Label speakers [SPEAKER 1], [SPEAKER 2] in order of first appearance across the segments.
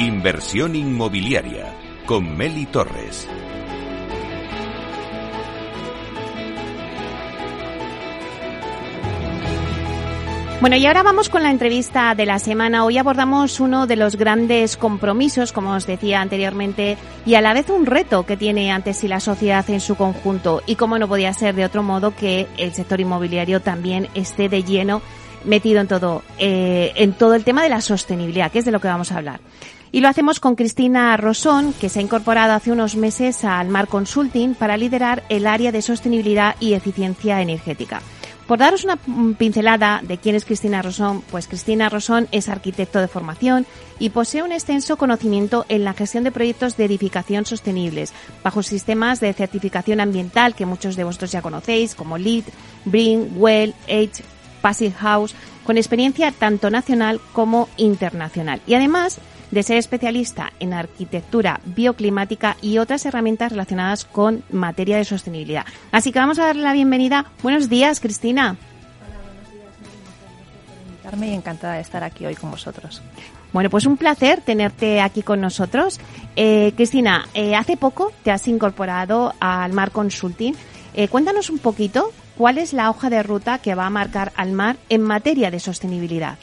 [SPEAKER 1] Inversión inmobiliaria con Meli Torres.
[SPEAKER 2] Bueno, y ahora vamos con la entrevista de la semana. Hoy abordamos uno de los grandes compromisos, como os decía anteriormente, y a la vez un reto que tiene ante sí la sociedad en su conjunto. Y como no podía ser de otro modo que el sector inmobiliario también esté de lleno metido en todo, eh, en todo el tema de la sostenibilidad, que es de lo que vamos a hablar. Y lo hacemos con Cristina Rosón, que se ha incorporado hace unos meses al Mar Consulting para liderar el área de sostenibilidad y eficiencia energética. Por daros una pincelada de quién es Cristina Rosón, pues Cristina Rosón es arquitecto de formación y posee un extenso conocimiento en la gestión de proyectos de edificación sostenibles bajo sistemas de certificación ambiental que muchos de vosotros ya conocéis, como LEED, BRIN, WELL, H, Passive House, con experiencia tanto nacional como internacional. Y además de ser especialista en arquitectura bioclimática y otras herramientas relacionadas con materia de sostenibilidad. Así que vamos a darle la bienvenida. Buenos días, Cristina.
[SPEAKER 3] Hola, buenos días. por invitarme y encantada de estar aquí hoy con vosotros.
[SPEAKER 2] Bueno, pues un placer tenerte aquí con nosotros. Eh, Cristina, eh, hace poco te has incorporado al Mar Consulting. Eh, cuéntanos un poquito cuál es la hoja de ruta que va a marcar al mar en materia de sostenibilidad.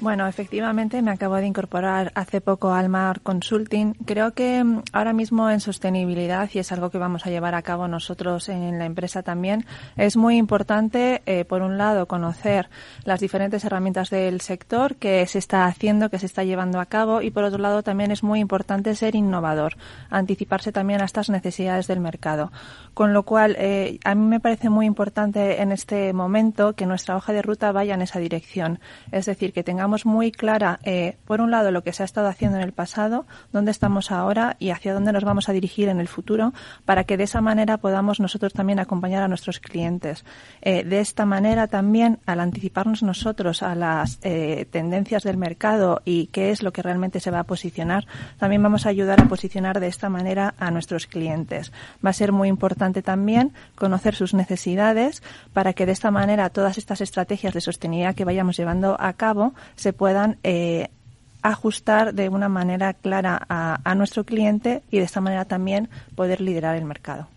[SPEAKER 3] Bueno, efectivamente me acabo de incorporar hace poco al Mar Consulting. Creo que mm, ahora mismo en sostenibilidad, y es algo que vamos a llevar a cabo nosotros en la empresa también, es muy importante, eh, por un lado, conocer las diferentes herramientas del sector que se está haciendo, que se está llevando a cabo, y por otro lado también es muy importante ser innovador, anticiparse también a estas necesidades del mercado. Con lo cual, eh, a mí me parece muy importante en este momento que nuestra hoja de ruta vaya en esa dirección. Es decir, que tengamos muy clara, eh, por un lado, lo que se ha estado haciendo en el pasado, dónde estamos ahora y hacia dónde nos vamos a dirigir en el futuro, para que de esa manera podamos nosotros también acompañar a nuestros clientes. Eh, de esta manera también, al anticiparnos nosotros a las eh, tendencias del mercado y qué es lo que realmente se va a posicionar, también vamos a ayudar a posicionar de esta manera a nuestros clientes. Va a ser muy importante también conocer sus necesidades para que de esta manera todas estas estrategias de sostenibilidad que vayamos llevando a cabo se puedan eh, ajustar de una manera clara a, nuestro cliente y de esta manera también poder liderar el mercado.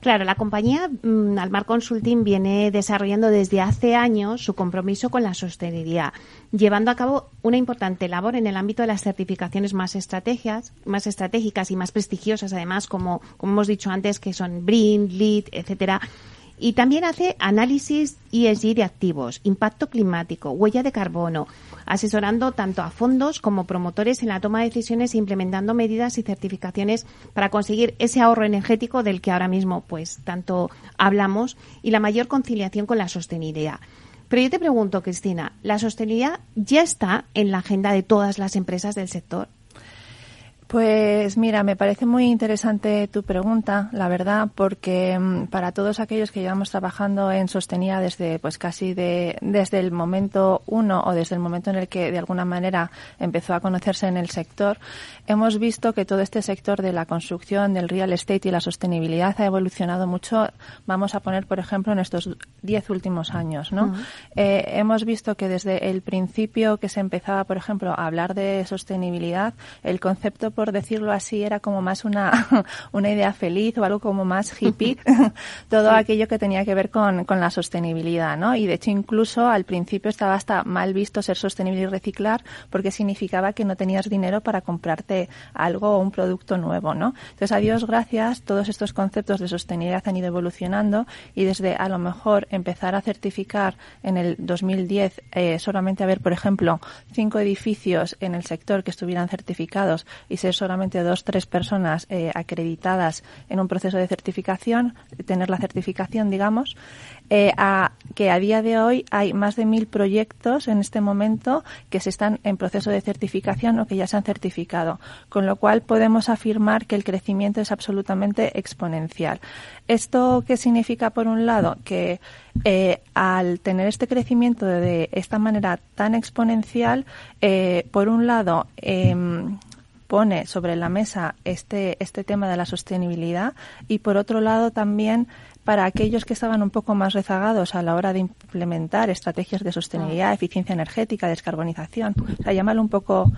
[SPEAKER 2] Claro, la compañía mm, Almar Consulting viene desarrollando desde hace años su compromiso con la sostenibilidad, llevando a cabo una importante labor en el ámbito de las certificaciones más estrategias, más estratégicas y más prestigiosas, además, como, hemos dicho antes, que son BRIN, LEED, etcétera y también hace análisis ESG de activos, impacto climático, huella de carbono, asesorando tanto a fondos como promotores en la toma de decisiones e implementando medidas y certificaciones para conseguir ese ahorro energético del que ahora mismo pues tanto hablamos y la mayor conciliación con la sostenibilidad. Pero yo te pregunto, Cristina, ¿la sostenibilidad ya está en la agenda de todas las empresas del sector?
[SPEAKER 3] Pues mira, me parece muy interesante tu pregunta, la verdad, porque mm, para todos aquellos que llevamos trabajando en Sostenía desde, pues casi de, desde el momento uno o desde el momento en el que de alguna manera empezó a conocerse en el sector, hemos visto que todo este sector de la construcción, del real estate y la sostenibilidad ha evolucionado mucho. Vamos a poner, por ejemplo, en estos diez últimos años, ¿no? Eh, hemos visto que desde el principio que se empezaba, por ejemplo, a hablar de sostenibilidad, el concepto por decirlo así, era como más una, una idea feliz o algo como más hippie, todo aquello que tenía que ver con, con la sostenibilidad, ¿no? Y de hecho incluso al principio estaba hasta mal visto ser sostenible y reciclar porque significaba que no tenías dinero para comprarte algo o un producto nuevo, ¿no? Entonces, a Dios gracias, todos estos conceptos de sostenibilidad han ido evolucionando y desde a lo mejor empezar a certificar en el 2010 eh, solamente haber, por ejemplo, cinco edificios en el sector que estuvieran certificados y se solamente dos, tres personas eh, acreditadas en un proceso de certificación, tener la certificación, digamos, eh, a que a día de hoy hay más de mil proyectos en este momento que se están en proceso de certificación o que ya se han certificado, con lo cual podemos afirmar que el crecimiento es absolutamente exponencial. ¿Esto qué significa, por un lado? Que eh, al tener este crecimiento de esta manera tan exponencial, por un lado, em, pone sobre la mesa este, este tema de la sostenibilidad y por otro lado también para aquellos que estaban un poco más rezagados a la hora de implementar estrategias de sostenibilidad, eficiencia energética, descarbonización, o sea, llámalo un poco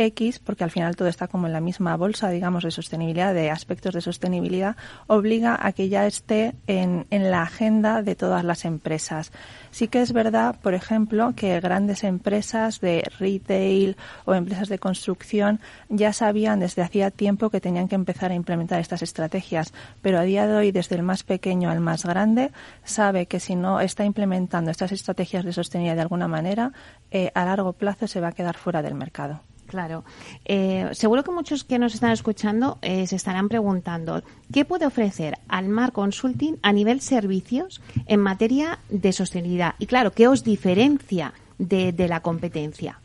[SPEAKER 3] X, porque al final todo está como en la misma bolsa, digamos, de sostenibilidad, de aspectos de sostenibilidad, obliga a que ya esté en, la agenda de todas las empresas. Sí que es verdad, por ejemplo, que grandes empresas de retail o empresas de construcción ya sabían desde hacía tiempo que tenían que empezar a implementar estas estrategias, pero a día de hoy, desde el más pequeño al más grande, sabe que si no está implementando estas estrategias de sostenibilidad de alguna manera, eh, a largo plazo se va a quedar fuera del mercado.
[SPEAKER 2] Claro. Eh, seguro que muchos que nos están escuchando eh, se estarán preguntando, ¿qué puede ofrecer Almar Consulting a nivel servicios en materia de sostenibilidad? Y claro, ¿qué os diferencia de, de la competencia?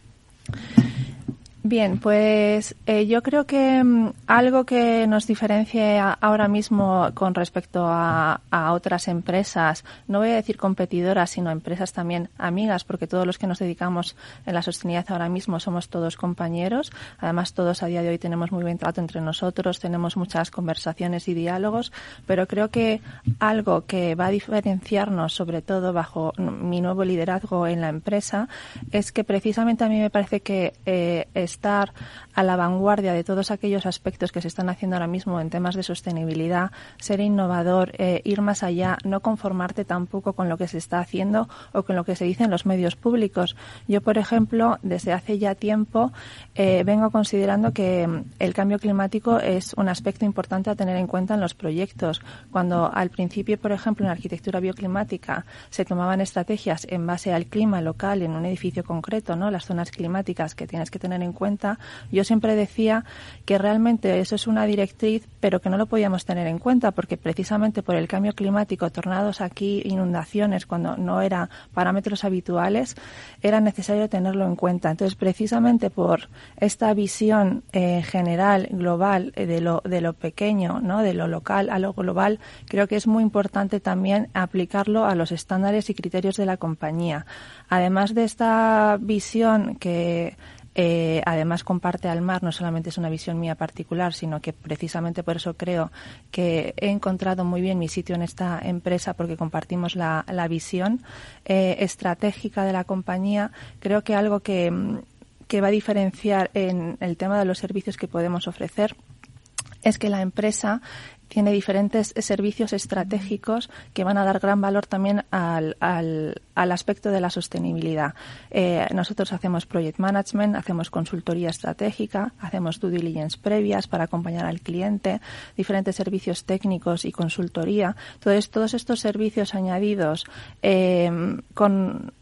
[SPEAKER 3] Bien, pues eh, yo creo que mm, algo que nos diferencia ahora mismo con respecto a, otras empresas, no voy a decir competidoras, sino empresas también amigas, porque todos los que nos dedicamos en la sostenibilidad ahora mismo somos todos compañeros. Además, todos a día de hoy tenemos muy buen trato entre nosotros, tenemos muchas conversaciones y diálogos, pero creo que algo que va a diferenciarnos, sobre todo bajo mi nuevo liderazgo en la empresa, es que precisamente a mí me parece que eh, estar a la vanguardia de todos aquellos aspectos que se están haciendo ahora mismo en temas de sostenibilidad, ser innovador, eh, ir más allá, no conformarte tampoco con lo que se está haciendo o con lo que se dice en los medios públicos. Yo, por ejemplo, desde hace ya tiempo eh, vengo considerando que mm, el cambio climático es un aspecto importante a tener en cuenta en los proyectos. Cuando al principio, por ejemplo, en arquitectura bioclimática se tomaban estrategias en base al clima local en un edificio concreto, ¿no? Las zonas climáticas que tienes que tener en cuenta yo siempre decía que realmente eso es una directriz, pero que no lo podíamos tener en cuenta porque precisamente por el cambio climático, tornados aquí, inundaciones, cuando no eran parámetros habituales, era necesario tenerlo en cuenta. Entonces, precisamente por esta visión eh, general, global, eh, de, lo, de lo pequeño, ¿no? de lo local a lo global, creo que es muy importante también aplicarlo a los estándares y criterios de la compañía. Además de esta visión que eh, además comparte al mar, no solamente es una visión mía particular, sino que precisamente por eso creo que he encontrado muy bien mi sitio en esta empresa porque compartimos la, visión eh, estratégica de la compañía. Creo que algo que, que va a diferenciar en el tema de los servicios que podemos ofrecer es que la empresa tiene diferentes servicios estratégicos que van a dar gran valor también al, al, aspecto de la sostenibilidad. Eh, nosotros hacemos project management, hacemos consultoría estratégica, hacemos due diligence previas para acompañar al cliente, diferentes servicios técnicos y consultoría. Entonces, todos estos servicios añadidos eh, con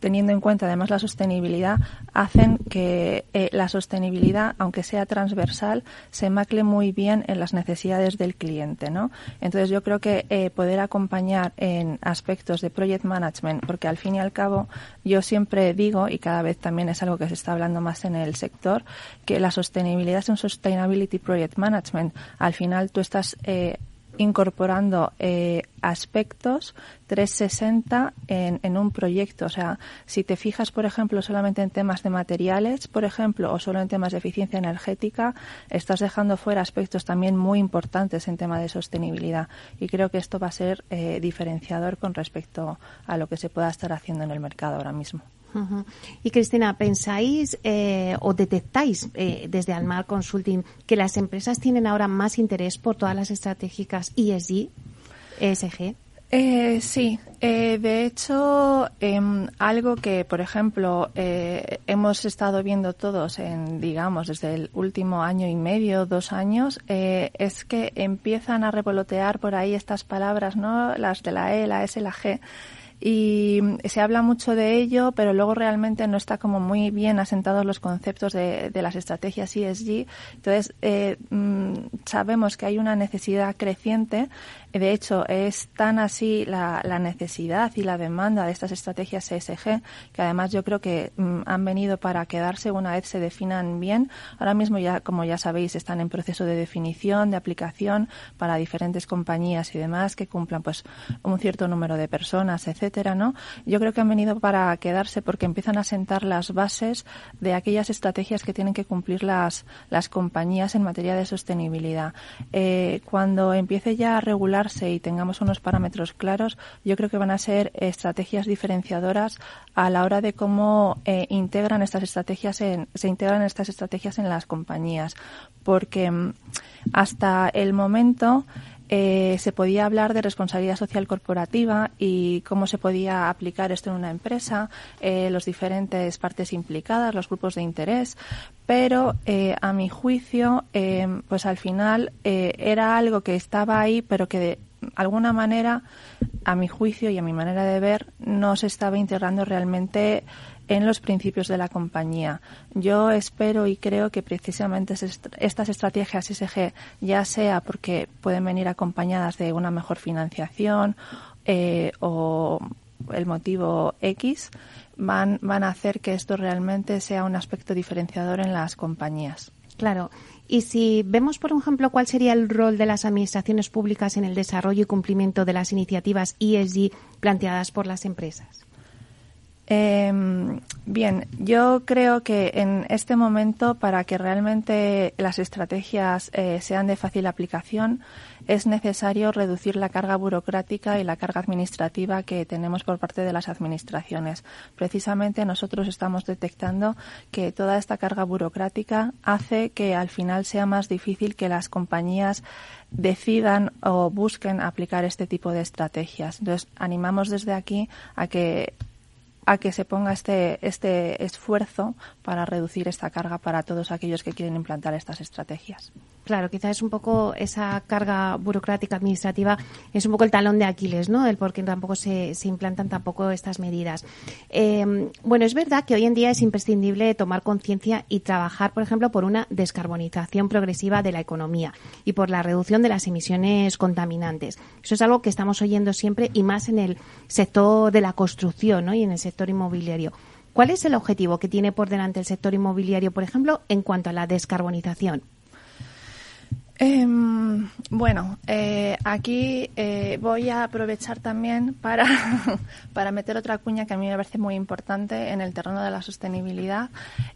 [SPEAKER 3] teniendo en cuenta además la sostenibilidad, hacen que eh, la sostenibilidad, aunque sea transversal, se macle muy bien en las necesidades del cliente, ¿no? Entonces yo creo que eh, poder acompañar en aspectos de project management, porque al fin y al cabo yo siempre digo, y cada vez también es algo que se está hablando más en el sector, que la sostenibilidad es un sustainability project management. Al final tú estás eh, incorporando eh, aspectos 360 en, en, un proyecto. O sea, si te fijas, por ejemplo, solamente en temas de materiales, por ejemplo, o solo en temas de eficiencia energética, estás dejando fuera aspectos también muy importantes en tema de sostenibilidad. Y creo que esto va a ser eh, diferenciador con respecto a lo que se pueda estar haciendo en el mercado ahora mismo.
[SPEAKER 2] Y Cristina, ¿pensáis eh, o detectáis eh, desde Almar Consulting que las empresas tienen ahora más interés por todas las estratégicas ESG, ESG?
[SPEAKER 3] Eh, sí, eh, de hecho, em, algo que, por ejemplo, hemos estado viendo todos en, digamos, desde el último año y medio, dos años, es que empiezan a revolotear por ahí estas palabras, ¿no? Las de la E, la S, la G, y se habla mucho de ello, pero luego realmente no está como muy bien asentados los conceptos de, de las estrategias ESG. Entonces, eh, mm, sabemos que hay una necesidad creciente de hecho, es tan así la, necesidad y la demanda de estas estrategias ESG que además yo creo que mm, han venido para quedarse una vez se definan bien. Ahora mismo ya, como ya sabéis, están en proceso de definición, de aplicación para diferentes compañías y demás que cumplan pues un cierto número de personas, etcétera Yo creo que han venido para quedarse porque empiezan a sentar las bases de aquellas estrategias que tienen que cumplir las, las compañías en materia de sostenibilidad. Eh, cuando empiece ya a regularse y tengamos unos parámetros claros, yo creo que van a ser estrategias diferenciadoras a la hora de cómo eh, integran estas estrategias en, se integran estas estrategias en las compañías. Porque mm, hasta el momento eh, se podía hablar de responsabilidad social corporativa y cómo se podía aplicar esto en una empresa, eh, los diferentes partes implicadas, los grupos de interés, pero eh, a mi juicio, pues al final era algo que estaba ahí, pero que de alguna manera, a mi juicio y a mi manera de ver, no se estaba integrando realmente en los principios de la compañía. Yo espero y creo que precisamente estas estrategias SG, ya sea porque pueden venir acompañadas de una mejor financiación eh, o el motivo X, van, van a hacer que esto realmente sea un aspecto diferenciador en las compañías.
[SPEAKER 2] Claro. Y si vemos, por ejemplo, cuál sería el rol de las administraciones públicas en el desarrollo y cumplimiento de las iniciativas ESG planteadas por las empresas.
[SPEAKER 3] Eh, bien, yo creo que en este momento, para que realmente las estrategias eh, sean de fácil aplicación, es necesario reducir la carga burocrática y la carga administrativa que tenemos por parte de las administraciones. Precisamente nosotros estamos detectando que toda esta carga burocrática hace que al final sea más difícil que las compañías decidan o busquen aplicar este tipo de estrategias. Entonces, animamos desde aquí a que a que se ponga este, este esfuerzo para reducir esta carga para todos aquellos que quieren implantar estas estrategias.
[SPEAKER 2] Claro, quizás es un poco esa carga burocrática administrativa, es un poco el talón de Aquiles, ¿no? El por qué tampoco se, se implantan tampoco estas medidas. Eh, bueno, es verdad que hoy en día es imprescindible tomar conciencia y trabajar, por ejemplo, por una descarbonización progresiva de la economía y por la reducción de las emisiones contaminantes. Eso es algo que estamos oyendo siempre y más en el sector de la construcción. Y en el sector inmobiliario. ¿Cuál es el objetivo que tiene por delante el sector inmobiliario, por ejemplo, en cuanto a la descarbonización?
[SPEAKER 3] Em, bueno, eh, aquí eh, voy a aprovechar también para, para meter otra cuña que a mí me parece muy importante en el terreno de la sostenibilidad.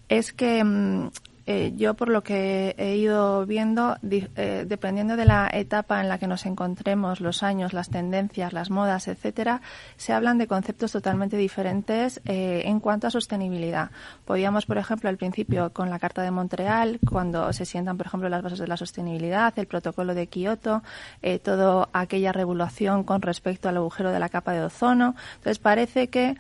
[SPEAKER 3] Es que em, eh, yo por lo que he ido viendo, eh, dependiendo de la etapa en la que nos encontremos, los años, las tendencias, las modas, etcétera, se hablan de conceptos totalmente diferentes eh, en cuanto a sostenibilidad. Podíamos, por ejemplo, al principio con la Carta de Montreal, cuando se sientan, por ejemplo, las bases de la sostenibilidad, el protocolo de Kioto, toda aquella regulación con respecto al agujero de la capa de ozono. Entonces parece que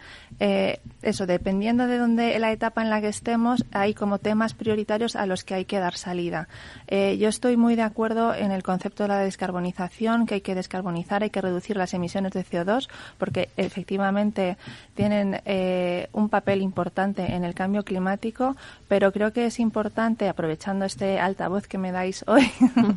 [SPEAKER 3] eso, dependiendo de dónde la etapa en la que estemos, hay como temas prioritarios a los que hay que dar salida. Eh, yo estoy muy de acuerdo en el concepto de la descarbonización, que hay que descarbonizar, hay que reducir las emisiones de CO2, porque efectivamente tienen eh, un papel importante en el cambio climático, pero creo que es importante, aprovechando este altavoz que me dais hoy,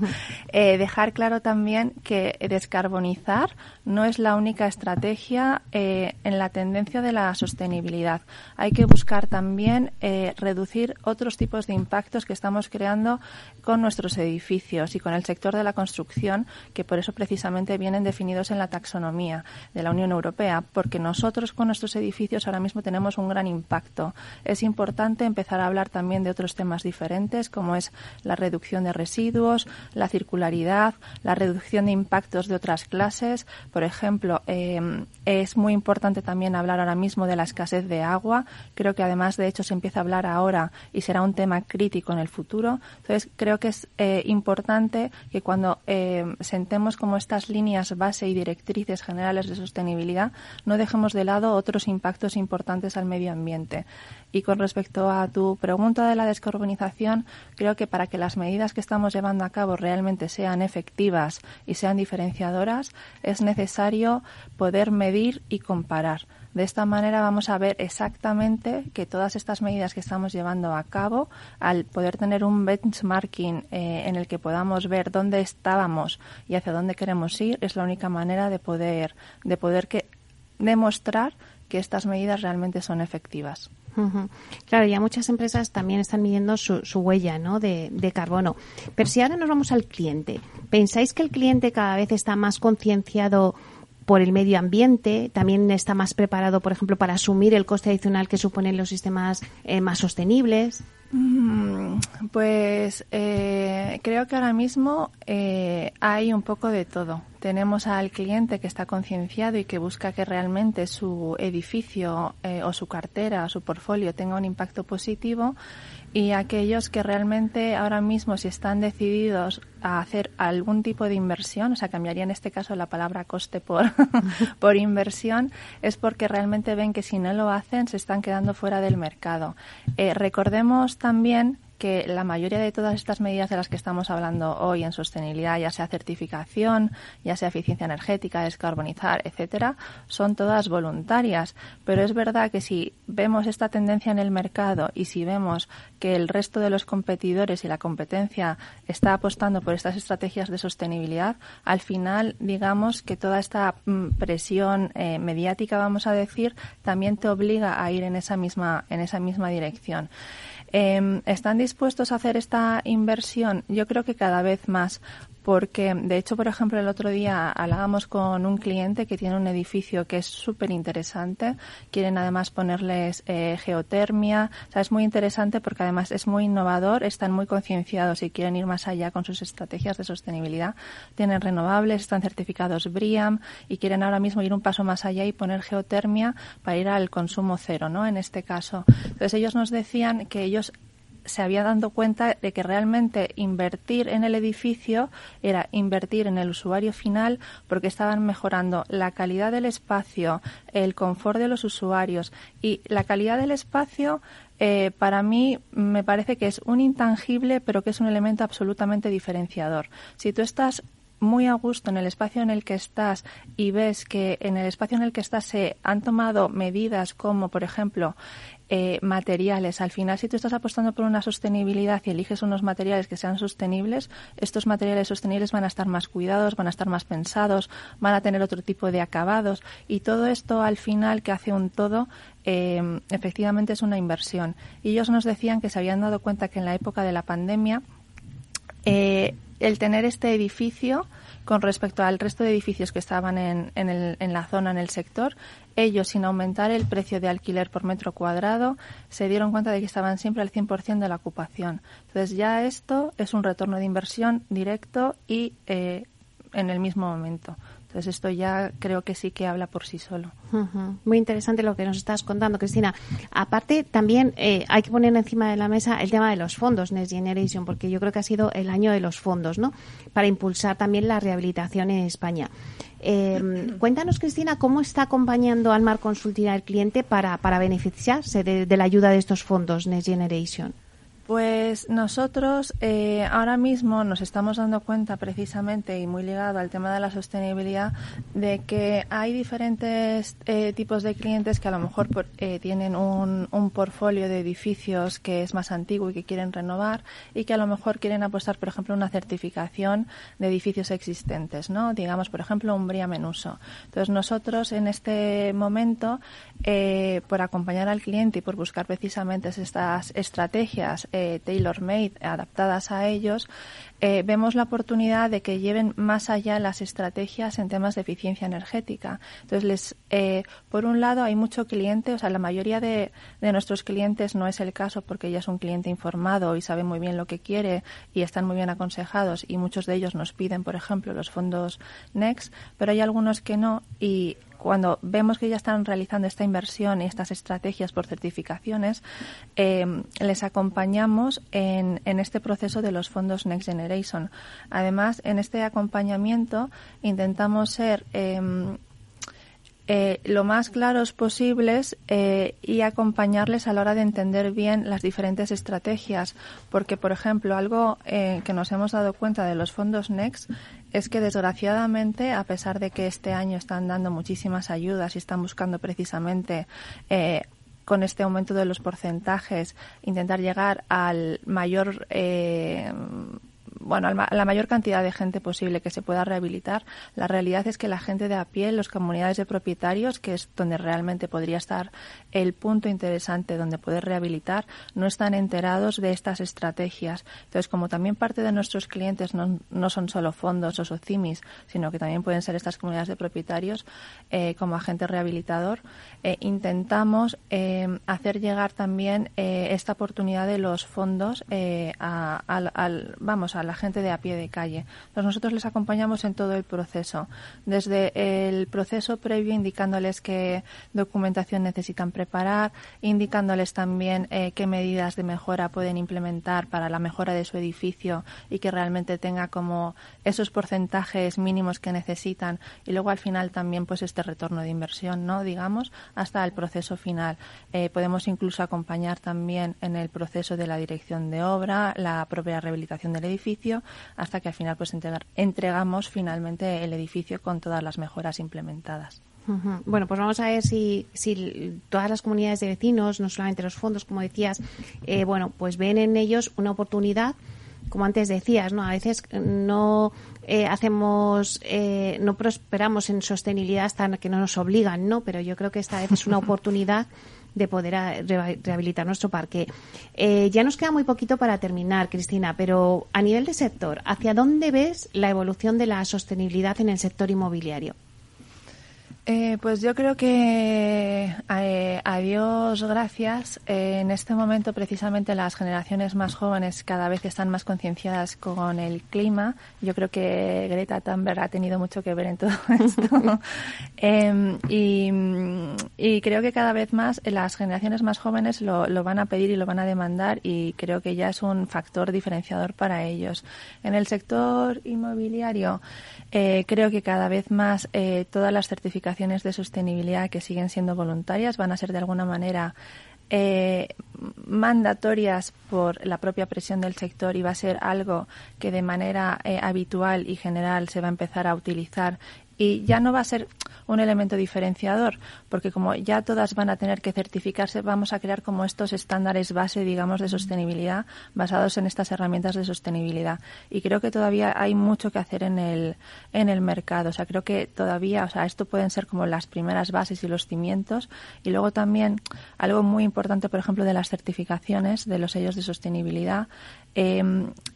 [SPEAKER 3] eh, dejar claro también que descarbonizar no es la única estrategia en la tendencia de la sostenibilidad. Hay que buscar también reducir otros tipos de impactos que estamos creando con nuestros edificios y con el sector de la construcción, que por eso precisamente vienen definidos en la taxonomía de la Unión Europea, porque nosotros con nuestros edificios ahora mismo tenemos un gran impacto. Es importante empezar a hablar también de otros temas diferentes, como es la reducción de residuos, la circularidad, la reducción de impactos de otras clases. Por ejemplo, eh, es muy importante también hablar ahora mismo de la escasez de agua. Creo que además, de hecho, se empieza a hablar ahora y será un tema crítico en el futuro. Entonces, creo que es eh, importante que cuando eh, sentemos como estas líneas base y directrices generales de sostenibilidad, no dejemos de lado otros impactos importantes al medio ambiente. Y con respecto a tu pregunta de la descarbonización, creo que para que las medidas que estamos llevando a cabo realmente sean efectivas y sean diferenciadoras, es necesario poder medir y comparar. De esta manera vamos a ver exactamente que todas estas medidas que estamos llevando a cabo, al poder tener un benchmarking eh, en el que podamos ver dónde estábamos y hacia dónde queremos ir, es la única manera de poder, de poder que, demostrar que estas medidas realmente son efectivas.
[SPEAKER 2] Claro, ya muchas empresas también están midiendo su, huella ¿no? de, de, carbono. Pero si ahora nos vamos al cliente, ¿pensáis que el cliente cada vez está más concienciado por el medio ambiente, también está más preparado, por ejemplo, para asumir el coste adicional que suponen los sistemas eh, más sostenibles.
[SPEAKER 3] Mm, pues eh, creo que ahora mismo eh, hay un poco de todo. Tenemos al cliente que está concienciado y que busca que realmente su edificio eh, o su cartera o su portfolio tenga un impacto positivo y aquellos que realmente ahora mismo si están decididos a hacer algún tipo de inversión, o sea, cambiaría en este caso la palabra coste por, por inversión, es porque realmente ven que si no lo hacen se están quedando fuera del mercado. Eh, recordemos también que la mayoría de todas estas medidas de las que estamos hablando hoy en sostenibilidad, ya sea certificación, ya sea eficiencia energética, descarbonizar, etcétera, son todas voluntarias. Pero es verdad que si vemos esta tendencia en el mercado y si vemos que el resto de los competidores y la competencia está apostando por estas estrategias de sostenibilidad, al final, digamos que toda esta mm, presión eh, mediática, vamos a decir, también te obliga a ir en esa misma, en esa misma dirección. Eh, ¿Están dispuestos a hacer esta inversión? Yo creo que cada vez más, porque de hecho, por ejemplo, el otro día hablábamos con un cliente que tiene un edificio que es súper interesante. Quieren además ponerles eh, geotermia. O sea, es muy interesante porque además es muy innovador, están muy concienciados y quieren ir más allá con sus estrategias de sostenibilidad. Tienen renovables, están certificados BRIAM y quieren ahora mismo ir un paso más allá y poner geotermia para ir al consumo cero, ¿no? En este caso. Entonces ellos nos decían que ellos se había dado cuenta de que realmente invertir en el edificio era invertir en el usuario final porque estaban mejorando la calidad del espacio, el confort de los usuarios y la calidad del espacio eh, para mí me parece que es un intangible pero que es un elemento absolutamente diferenciador. Si tú estás muy a gusto en el espacio en el que estás y ves que en el espacio en el que estás se han tomado medidas como, por ejemplo, eh, materiales. Al final, si tú estás apostando por una sostenibilidad y eliges unos materiales que sean sostenibles, estos materiales sostenibles van a estar más cuidados, van a estar más pensados, van a tener otro tipo de acabados y todo esto al final que hace un todo eh, efectivamente es una inversión. Y ellos nos decían que se habían dado cuenta que en la época de la pandemia eh, el tener este edificio con respecto al resto de edificios que estaban en, en, el, en, la zona, en el sector, ellos, sin aumentar el precio de alquiler por metro cuadrado, se dieron cuenta de que estaban siempre al 100% de la ocupación. Entonces, ya esto es un retorno de inversión directo y eh, en el mismo momento. Entonces esto ya creo que sí que habla por sí solo.
[SPEAKER 2] Muy interesante lo que nos estás contando, Cristina. Aparte, también eh, hay que poner encima de la mesa el tema de los fondos Next Generation, porque yo creo que ha sido el año de los fondos, ¿no? Para impulsar también la rehabilitación en España. Eh, cuéntanos, Cristina, cómo está acompañando Almar Consulting al cliente para, para beneficiarse de, de la ayuda de estos fondos Next Generation.
[SPEAKER 3] Pues nosotros eh, ahora mismo nos estamos dando cuenta precisamente y muy ligado al tema de la sostenibilidad de que hay diferentes eh, tipos de clientes que a lo mejor por, eh, tienen un, un portfolio de edificios que es más antiguo y que quieren renovar y que a lo mejor quieren apostar, por ejemplo, una certificación de edificios existentes, ¿no? Digamos, por ejemplo, un BRIAM en uso. Entonces nosotros en este momento, por acompañar al cliente y por buscar precisamente estas estrategias eh, tailor-made, adaptadas a ellos, eh, vemos la oportunidad de que lleven más allá las estrategias en temas de eficiencia energética. Entonces, les, eh, por un lado, hay mucho cliente, o sea, la mayoría de, de, nuestros clientes no es el caso porque ya es un cliente informado y sabe muy bien lo que quiere y están muy bien aconsejados y muchos de ellos nos piden, por ejemplo, los fondos Next, pero hay algunos que no y cuando vemos que ya están realizando esta inversión y estas estrategias por certificaciones, eh, les acompañamos en, este proceso de los fondos Next Generation. Además, en este acompañamiento intentamos ser eh, eh, lo más claros posibles y acompañarles a la hora de entender bien las diferentes estrategias. Porque, por ejemplo, algo que nos hemos dado cuenta de los fondos NEXT es que, desgraciadamente, a pesar de que este año están dando muchísimas ayudas y están buscando precisamente eh, con este aumento de los porcentajes intentar llegar al mayor eh, bueno, la mayor cantidad de gente posible que se pueda rehabilitar. La realidad es que la gente de a pie, las comunidades de propietarios, que es donde realmente podría estar el punto interesante donde poder rehabilitar, no están enterados de estas estrategias. Entonces, como también parte de nuestros clientes no, no son solo fondos o socimis, sino que también pueden ser estas comunidades de propietarios, eh, como agente rehabilitador, eh, intentamos eh, hacer llegar también esta oportunidad de los fondos a, al, vamos, a la gente de a pie de calle. Entonces, nosotros les acompañamos en todo el proceso, desde el proceso previo indicándoles qué documentación necesitan preparar, indicándoles también qué medidas de mejora pueden implementar para la mejora de su edificio y que realmente tenga como esos porcentajes mínimos que necesitan y luego al final también pues este retorno de inversión, ¿no? Digamos, hasta el proceso final. Eh, podemos incluso acompañar también en el proceso de la dirección de obra, la propia rehabilitación del edificio, hasta que al final pues entregamos finalmente el edificio con todas las mejoras implementadas.
[SPEAKER 2] Bueno, pues vamos a ver si, si todas las comunidades de vecinos, no solamente los fondos, como decías, eh, bueno, pues ven en ellos una oportunidad como antes decías, ¿no? A veces no eh, hacemos, eh, no prosperamos en sostenibilidad hasta que no nos obligan, ¿no? Pero yo creo que esta vez es una oportunidad de poder rehabilitar nuestro parque. Eh, ya nos queda muy poquito para terminar, Cristina, pero a nivel de sector, ¿hacia dónde ves la evolución de la sostenibilidad en el sector inmobiliario?
[SPEAKER 3] Eh, pues yo creo que eh, a Dios gracias. Eh, en este momento, precisamente, las generaciones más jóvenes cada vez están más concienciadas con el clima. Yo creo que Greta Thunberg ha tenido mucho que ver en todo esto. Em, y, creo que cada vez más las generaciones más jóvenes lo, lo, van a pedir y lo van a demandar y creo que ya es un factor diferenciador para ellos. En el sector inmobiliario, creo que cada vez más todas las certificaciones de sostenibilidad que siguen siendo voluntarias van a ser de alguna manera eh, mandatorias por la propia presión del sector y va a ser algo que de manera eh, habitual y general se va a empezar a utilizar y ya no va a ser un elemento diferenciador, porque como ya todas van a tener que certificarse, vamos a crear como estos estándares base, digamos, de sostenibilidad basados en estas herramientas de sostenibilidad. Y creo que todavía hay mucho que hacer en el, en el mercado. O sea, creo que todavía, o sea, esto pueden ser como las primeras bases y los cimientos. Y luego también algo muy importante, por ejemplo, de las certificaciones, de los sellos de sostenibilidad, eh,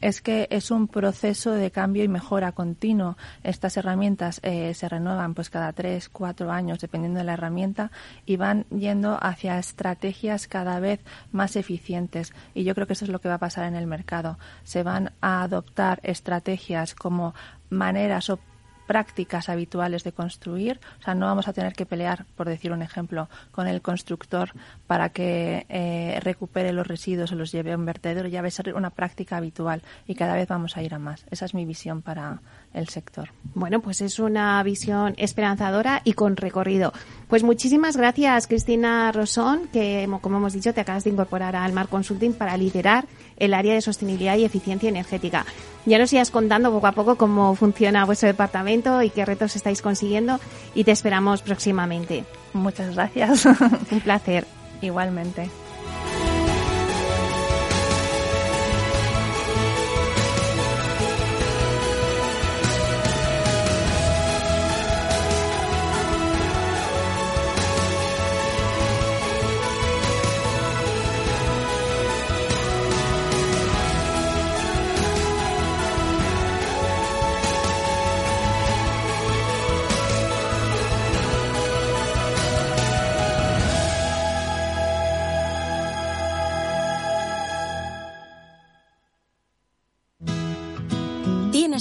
[SPEAKER 3] es que es un proceso de cambio y mejora continuo. Estas herramientas eh, se renuevan pues cada tres, cuatro años, dependiendo de la herramienta, y van yendo hacia estrategias cada vez más eficientes. Y yo creo que eso es lo que va a pasar en el mercado. Se van a adoptar estrategias como maneras o prácticas habituales de construir. O sea, no vamos a tener que pelear, por decir un ejemplo, con el constructor para que eh, recupere los residuos o los lleve a un vertedero. Ya va a ser una práctica habitual y cada vez vamos a ir a más. Esa es mi visión para el sector.
[SPEAKER 2] Bueno, pues es una visión esperanzadora y con recorrido. Pues muchísimas gracias, Cristina Rosón, que como hemos dicho, te acabas de incorporar al Mar Consulting para liderar el área de sostenibilidad y eficiencia energética. Ya nos irás contando poco a poco cómo funciona vuestro departamento y qué retos estáis consiguiendo y te esperamos próximamente.
[SPEAKER 3] Muchas gracias.
[SPEAKER 2] Un placer.
[SPEAKER 3] Igualmente.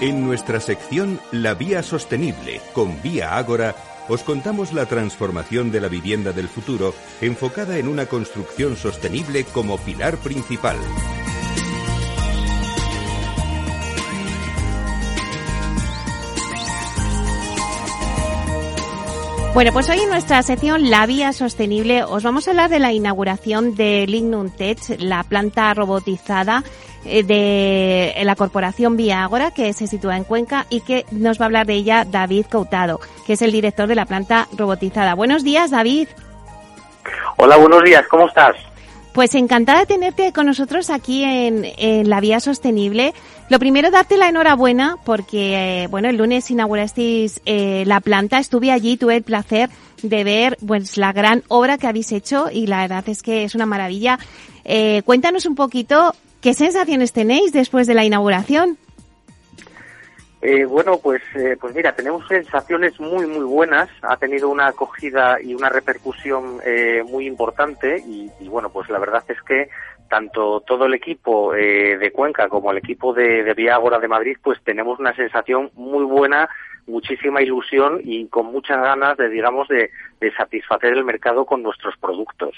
[SPEAKER 1] En nuestra sección La Vía Sostenible con Vía Ágora, os contamos la transformación de la vivienda del futuro enfocada en una construcción sostenible como pilar principal.
[SPEAKER 2] Bueno, pues hoy en nuestra sección La Vía Sostenible os vamos a hablar de la inauguración de Lignum Tech, la planta robotizada de la corporación Vía Ágora, que se sitúa en Cuenca y que nos va a hablar de ella David Cautado, que es el director de la planta robotizada. Buenos días, David.
[SPEAKER 4] Hola, buenos días, ¿cómo estás?
[SPEAKER 2] Pues encantada de tenerte con nosotros aquí en, la Vía Sostenible. Lo primero, darte la enhorabuena porque, eh, bueno, el lunes inaugurasteis eh, la planta. Estuve allí, tuve el placer de ver pues la gran obra que habéis hecho y la verdad es que es una maravilla. Eh, cuéntanos un poquito qué sensaciones tenéis después de la inauguración.
[SPEAKER 4] Eh, bueno, pues, eh, pues mira, tenemos sensaciones muy, muy buenas. Ha tenido una acogida y una repercusión eh, muy importante y, bueno, pues la verdad es que tanto todo el equipo de Cuenca como el equipo de, de Viagora de Madrid, pues tenemos una sensación muy buena, muchísima ilusión y con muchas ganas de, digamos, de, satisfacer el mercado con nuestros productos.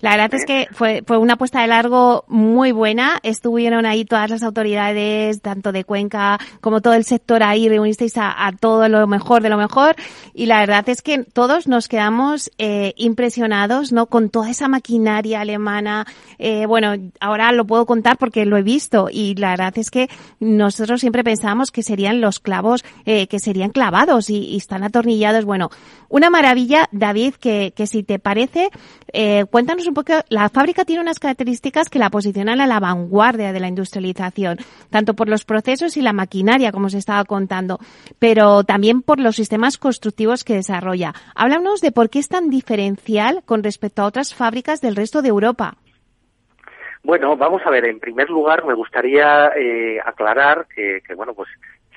[SPEAKER 2] La verdad es que fue, fue una apuesta de largo muy buena. Estuvieron ahí todas las autoridades, tanto de Cuenca como todo el sector ahí, reunisteis a, todo lo mejor de lo mejor. Y la verdad es que todos nos quedamos eh, impresionados, ¿no? Con toda esa maquinaria alemana. Eh, bueno, ahora lo puedo contar porque lo he visto. Y la verdad es que nosotros siempre pensábamos que serían los clavos, eh, que serían clavados y, y, están atornillados. Bueno, una maravilla, David, que, que si te parece, eh, cuéntanos un poco, la fábrica tiene unas características que la posicionan a la vanguardia de la industrialización, tanto por los procesos y la maquinaria, como se estaba contando, pero también por los sistemas constructivos que desarrolla. Háblanos de por qué es tan diferencial con respecto a otras fábricas del resto de Europa.
[SPEAKER 4] Bueno, vamos a ver. En primer lugar, me gustaría eh, aclarar que, bueno, pues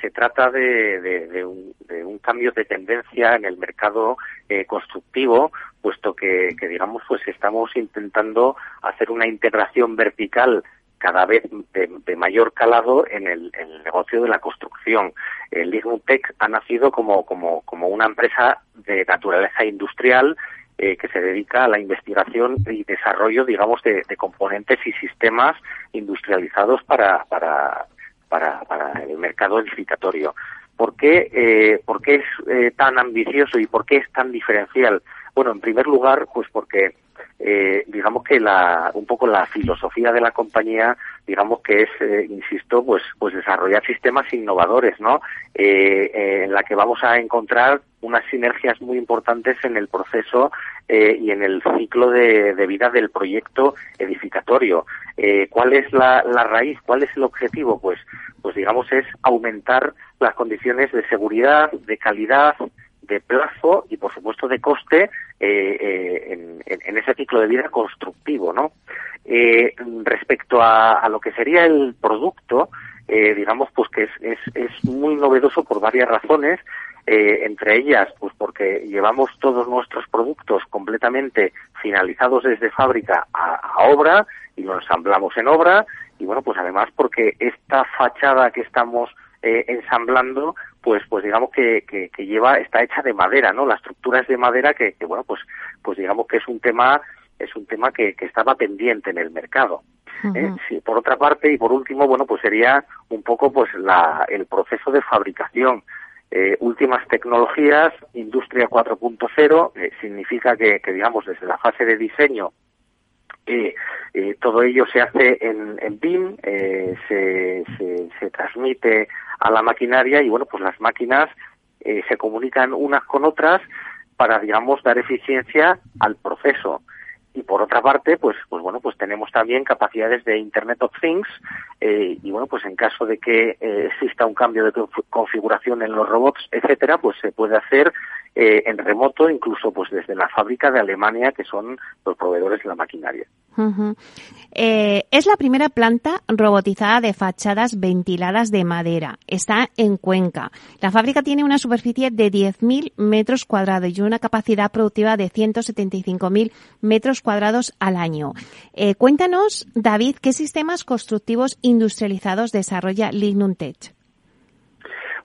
[SPEAKER 4] se trata de, un, cambio de tendencia en el mercado eh, constructivo, puesto que, digamos, pues estamos intentando hacer una integración vertical cada vez de, mayor calado en el, negocio de la construcción. El Lignutec ha nacido como, una empresa de naturaleza industrial eh, que se dedica a la investigación y desarrollo, digamos, de, componentes y sistemas industrializados para, para, para, para el mercado edificatorio. ¿Por qué, eh, ¿por qué es eh, tan ambicioso y por qué es tan diferencial? Bueno, en primer lugar, pues porque eh, digamos que la, un poco la filosofía de la compañía, digamos que es, eh, insisto, pues, pues desarrollar sistemas innovadores, ¿no? Eh, eh en la que vamos a encontrar unas sinergias muy importantes en el proceso eh, y en el ciclo de, vida del proyecto edificatorio. ¿Cuál es la, la raíz? ¿Cuál es el objetivo? Pues, pues digamos es aumentar las condiciones de seguridad, de calidad, de plazo y, por supuesto, de coste eh, eh, en, ese ciclo de vida constructivo, ¿no? Eh, respecto a, lo que sería el producto, digamos, pues que es, es, es, muy novedoso por varias razones. Eh, entre ellas, pues porque llevamos todos nuestros productos completamente finalizados desde fábrica a, obra y los ensamblamos en obra y bueno, pues además porque esta fachada que estamos eh, ensamblando, pues pues digamos que, que, lleva está hecha de madera, ¿no? La estructura es de madera que, que bueno, pues pues digamos que es un tema es un tema que, que estaba pendiente en el mercado. ¿eh? sí, por otra parte y por último, bueno, pues sería un poco pues la, el proceso de fabricación. Eh, últimas tecnologías, industria 4.0, eh, significa que, que, digamos, desde la fase de diseño eh, todo ello se hace en, en BIM, se, se, se, transmite a la maquinaria y bueno, pues las máquinas se comunican unas con otras para, digamos, dar eficiencia al proceso. Y por otra parte pues pues bueno pues tenemos también capacidades de Internet of Things eh, y bueno pues en caso de que eh, exista un cambio de configuración en los robots etcétera pues se puede hacer eh, en remoto incluso pues desde la fábrica de Alemania que son los proveedores de la maquinaria
[SPEAKER 2] eh, es la primera planta robotizada de fachadas ventiladas de madera. Está en Cuenca. La fábrica tiene una superficie de 10.000 metros cuadrados y una capacidad productiva de 175.000 metros cuadrados al año. Eh, cuéntanos, David, ¿qué sistemas constructivos industrializados desarrolla Lignum Tech?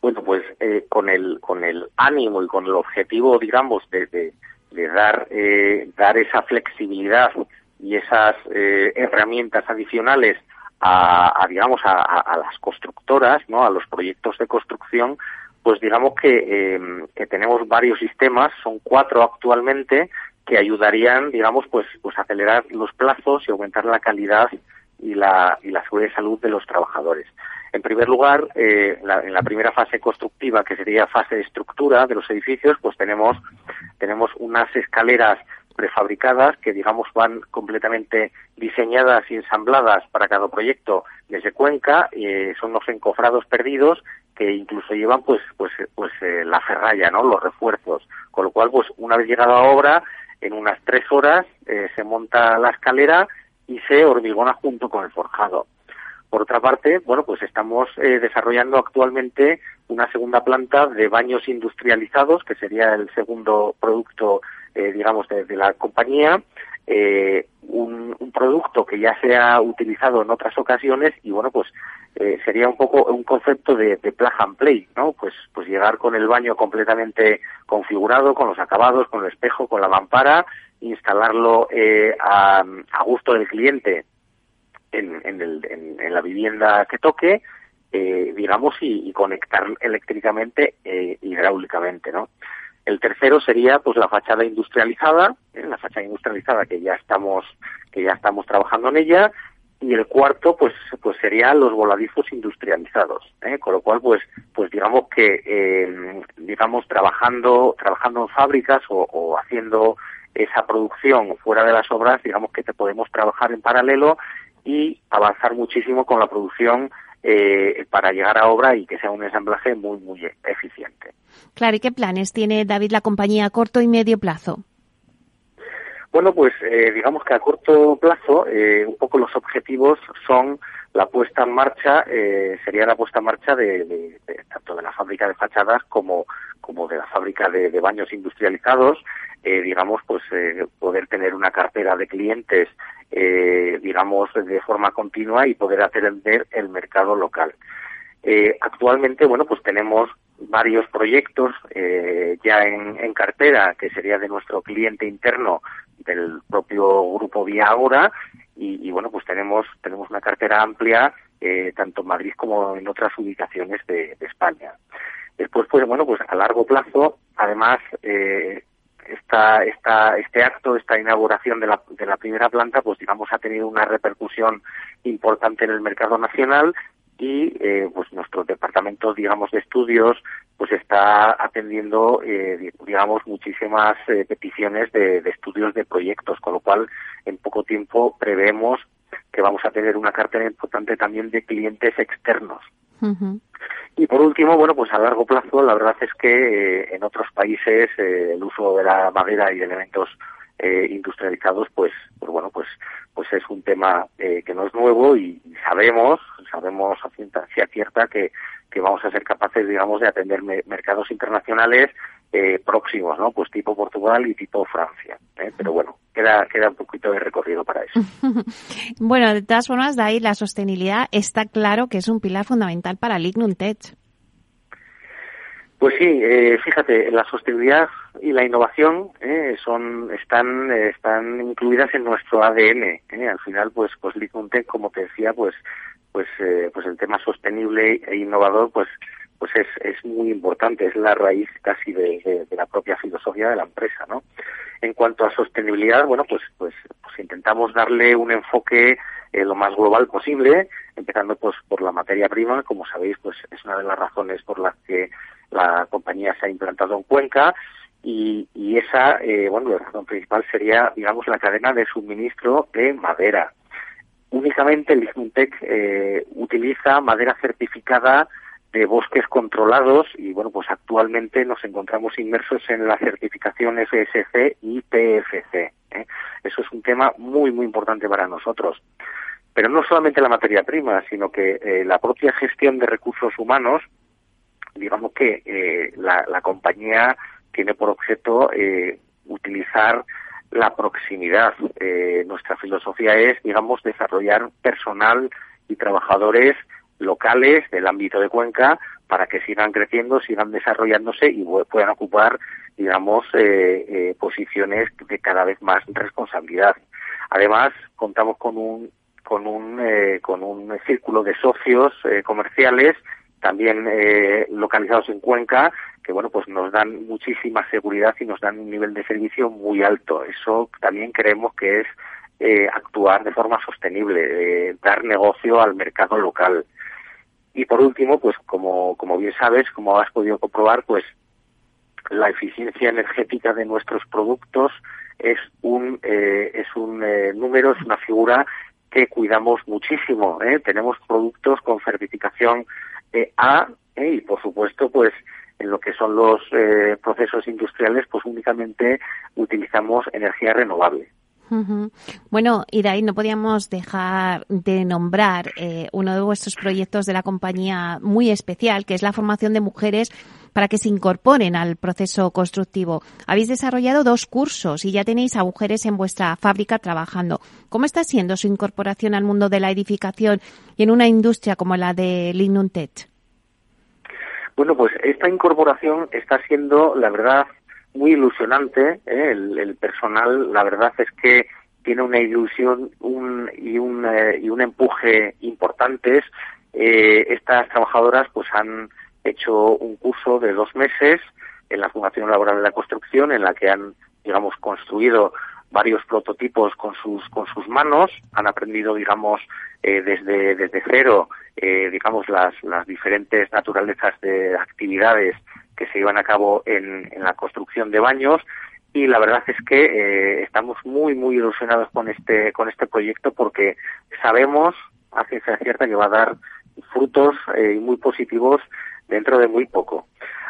[SPEAKER 4] Bueno, pues eh, con el con el ánimo y con el objetivo, digamos, de, de, dar eh, dar esa flexibilidad y esas eh, herramientas adicionales a, digamos a, las constructoras no a los proyectos de construcción pues digamos que, eh, que tenemos varios sistemas son cuatro actualmente que ayudarían digamos pues pues a acelerar los plazos y aumentar la calidad y la y la seguridad de salud de los trabajadores en primer lugar, eh, en la primera fase constructiva, que sería fase de estructura de los edificios, pues tenemos, tenemos unas escaleras prefabricadas que digamos van completamente diseñadas y ensambladas para cada proyecto desde Cuenca. Eh, son los encofrados perdidos que incluso llevan pues pues pues eh, la ferralla no los refuerzos. Con lo cual pues una vez llegada a obra en unas tres horas eh, se monta la escalera y se hormigona junto con el forjado por otra parte, bueno, pues estamos eh, desarrollando actualmente una segunda planta de baños industrializados, que sería el segundo producto, eh, digamos, de, la compañía. Eh, un, producto que ya se ha utilizado en otras ocasiones y bueno pues sería un poco un concepto de, plug and play no pues pues llegar con el baño completamente configurado con los acabados con el espejo con la mampara instalarlo a, a gusto del cliente en, la vivienda que toque, eh, digamos, y, conectar eléctricamente e hidráulicamente, ¿no? El tercero sería, pues, la fachada industrializada, ¿eh? la fachada industrializada que ya estamos, que ya estamos trabajando en ella, y el cuarto, pues, pues serían los voladizos industrializados, ¿eh? con lo cual, pues, pues digamos que, digamos, trabajando, trabajando en fábricas o, o haciendo esa producción fuera de las obras, digamos que te podemos trabajar en paralelo y avanzar muchísimo con la producción eh, para llegar a obra y que sea un ensamblaje muy, muy eficiente.
[SPEAKER 2] Claro, ¿y qué planes tiene David la compañía a corto y medio plazo?
[SPEAKER 4] Bueno, pues eh, digamos que a corto plazo eh, un poco los objetivos son la puesta en marcha, sería la puesta en marcha de, tanto de la fábrica de fachadas como, como de la fábrica de, baños industrializados, digamos, pues poder tener una cartera de clientes eh, digamos, de forma continua y poder atender el mercado local. Eh, actualmente, bueno, pues tenemos varios proyectos eh, ya en, cartera, que sería de nuestro cliente interno del propio grupo Vía Agora, y, bueno, pues tenemos, tenemos una cartera amplia eh, tanto en Madrid como en otras ubicaciones de, España. Después, pues bueno, pues a largo plazo, además, eh, esta, esta, este acto, esta inauguración de la, de la primera planta, pues digamos ha tenido una repercusión importante en el mercado nacional y eh, pues nuestro departamento digamos de estudios pues está atendiendo eh, digamos muchísimas eh, peticiones de, de, estudios de proyectos con lo cual en poco tiempo prevemos que vamos a tener una cartera importante también de clientes externos. Y por último, bueno, pues a largo plazo, la verdad es que eh, en otros países eh, el uso de la madera y de elementos eh, industrializados, pues, pues bueno, pues, pues es un tema que no es nuevo y sabemos, sabemos a ciencia cierta que, que vamos a ser capaces, digamos, de atender mercados internacionales eh, próximos, ¿no? Pues tipo Portugal y tipo Francia. ¿eh? Pero bueno, queda, queda un poquito de recorrido para eso.
[SPEAKER 2] bueno, de todas formas, de ahí la sostenibilidad está claro que es un pilar fundamental para Lignum Tech.
[SPEAKER 4] Pues sí, eh, fíjate, la sostenibilidad y la innovación eh, son están están incluidas en nuestro ADN. Eh. Al final, pues pues Tech, como te decía, pues pues eh, pues el tema sostenible e innovador, pues pues es, es muy importante, es la raíz casi de, de, la propia filosofía de la empresa, ¿no? En cuanto a sostenibilidad, bueno, pues pues pues intentamos darle un enfoque eh, lo más global posible, empezando pues por la materia prima, como sabéis, pues es una de las razones por las que la compañía se ha implantado en Cuenca y, y esa, eh, bueno, la razón principal sería, digamos, la cadena de suministro de madera. Únicamente el Iguntec eh, utiliza madera certificada de bosques controlados y bueno pues actualmente nos encontramos inmersos en la certificación FSC y PFC. ¿eh? Eso es un tema muy muy importante para nosotros. Pero no solamente la materia prima, sino que eh, la propia gestión de recursos humanos digamos que eh, la, la, compañía tiene por objeto eh, utilizar la proximidad. Eh, nuestra filosofía es, digamos, desarrollar personal y trabajadores locales del ámbito de Cuenca para que sigan creciendo, sigan desarrollándose y puedan ocupar, digamos, eh, eh, posiciones de cada vez más responsabilidad. Además, contamos con un con un eh, con un círculo de socios comerciales también eh, localizados en Cuenca, que bueno, pues nos dan muchísima seguridad y nos dan un nivel de servicio muy alto. Eso también creemos que es eh, actuar de forma sostenible, eh, dar negocio al mercado local. Y por último, pues como, como bien sabes, como has podido comprobar, pues la eficiencia energética de nuestros productos es un, eh, es un eh, número, es una figura que cuidamos muchísimo. ¿eh? Tenemos productos con certificación a, y por supuesto, pues en lo que son los eh, procesos industriales, pues únicamente utilizamos energía renovable.
[SPEAKER 2] Bueno, y de ahí no podíamos dejar de nombrar eh, uno de vuestros proyectos de la compañía muy especial, que es la formación de mujeres para que se incorporen al proceso constructivo. Habéis desarrollado dos cursos y ya tenéis a mujeres en vuestra fábrica trabajando. ¿Cómo está siendo su incorporación al mundo de la edificación y en una industria como la de Lignum Tech?
[SPEAKER 4] Bueno, pues esta incorporación está siendo, la verdad, muy ilusionante. ¿eh? El, personal, la verdad es que tiene una ilusión un, y, un, eh, y un empuje importantes. Eh, estas trabajadoras pues han hecho un curso de dos meses en la Fundación Laboral de la Construcción, en la que han, digamos, construido varios prototipos con sus con sus manos, han aprendido, digamos, eh, desde desde cero, eh, digamos, las las diferentes naturalezas de actividades que se llevan a cabo en, en la construcción de baños. Y la verdad es que eh, estamos muy muy ilusionados con este con este proyecto porque sabemos a ciencia cierta que va a dar frutos eh, muy positivos dentro de muy poco.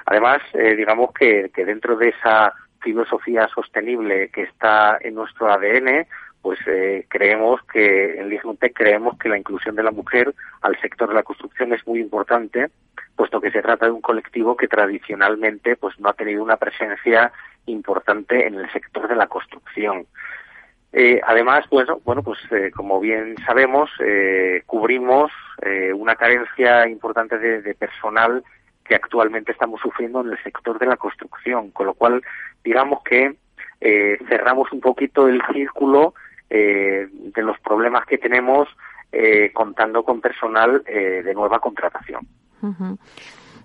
[SPEAKER 4] Además, eh, digamos que, que dentro de esa filosofía sostenible que está en nuestro ADN, pues eh, creemos que en Lignutec creemos que la inclusión de la mujer al sector de la construcción es muy importante, puesto que se trata de un colectivo que tradicionalmente pues no ha tenido una presencia importante en el sector de la construcción. Eh, además, bueno, bueno, pues eh, como bien sabemos, eh, cubrimos eh, una carencia importante de, personal que actualmente estamos sufriendo en el sector de la construcción, con lo cual digamos que cerramos un poquito el círculo de los problemas que tenemos contando con personal de nueva contratación.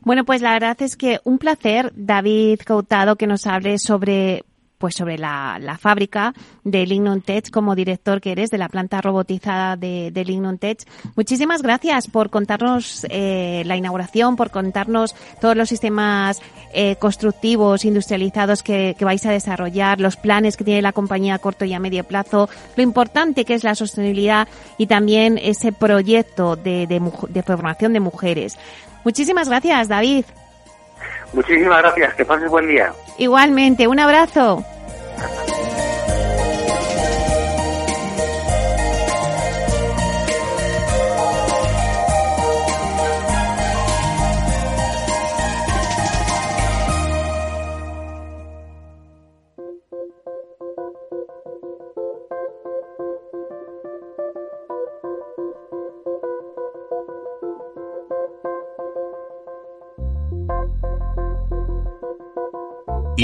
[SPEAKER 2] Bueno, pues la verdad es que un placer, David Cautado, que nos hable sobre pues sobre la, la fábrica de Lignum Tech como director que eres de la planta robotizada de, de Lignum Tech. Muchísimas gracias por contarnos eh, la inauguración, por contarnos todos los sistemas eh, constructivos, industrializados que, que vais a desarrollar, los planes que tiene la compañía a corto y a medio plazo, lo importante que es la sostenibilidad y también ese proyecto de, de, de formación de mujeres. Muchísimas gracias, David.
[SPEAKER 4] Muchísimas gracias, que pases buen día.
[SPEAKER 2] Igualmente, un abrazo.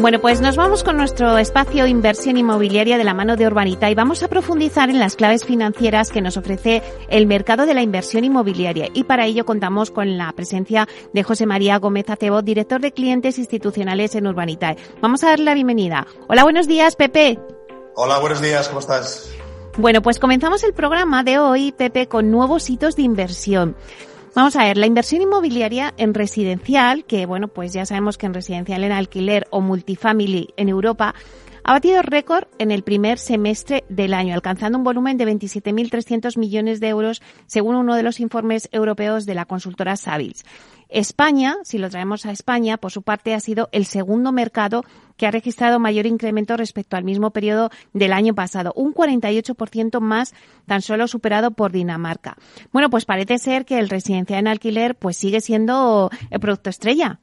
[SPEAKER 2] Bueno, pues nos vamos con nuestro espacio inversión inmobiliaria de la mano de Urbanita y vamos a profundizar en las claves financieras que nos ofrece el mercado de la inversión inmobiliaria. Y para ello contamos con la presencia de José María Gómez Acebo, director de clientes institucionales en Urbanita. Vamos a darle la bienvenida. Hola, buenos días, Pepe.
[SPEAKER 5] Hola, buenos días, ¿cómo estás?
[SPEAKER 2] Bueno, pues comenzamos el programa de hoy, Pepe, con nuevos hitos de inversión. Vamos a ver, la inversión inmobiliaria en residencial, que bueno, pues ya sabemos que en residencial en alquiler o multifamily en Europa, ha batido récord en el primer semestre del año, alcanzando un volumen de 27.300 millones de euros, según uno de los informes europeos de la consultora Savills. España, si lo traemos a España, por su parte ha sido el segundo mercado que ha registrado mayor incremento respecto al mismo periodo del año pasado, un 48% más, tan solo superado por Dinamarca. Bueno, pues parece ser que el residencial en alquiler pues sigue siendo el producto estrella.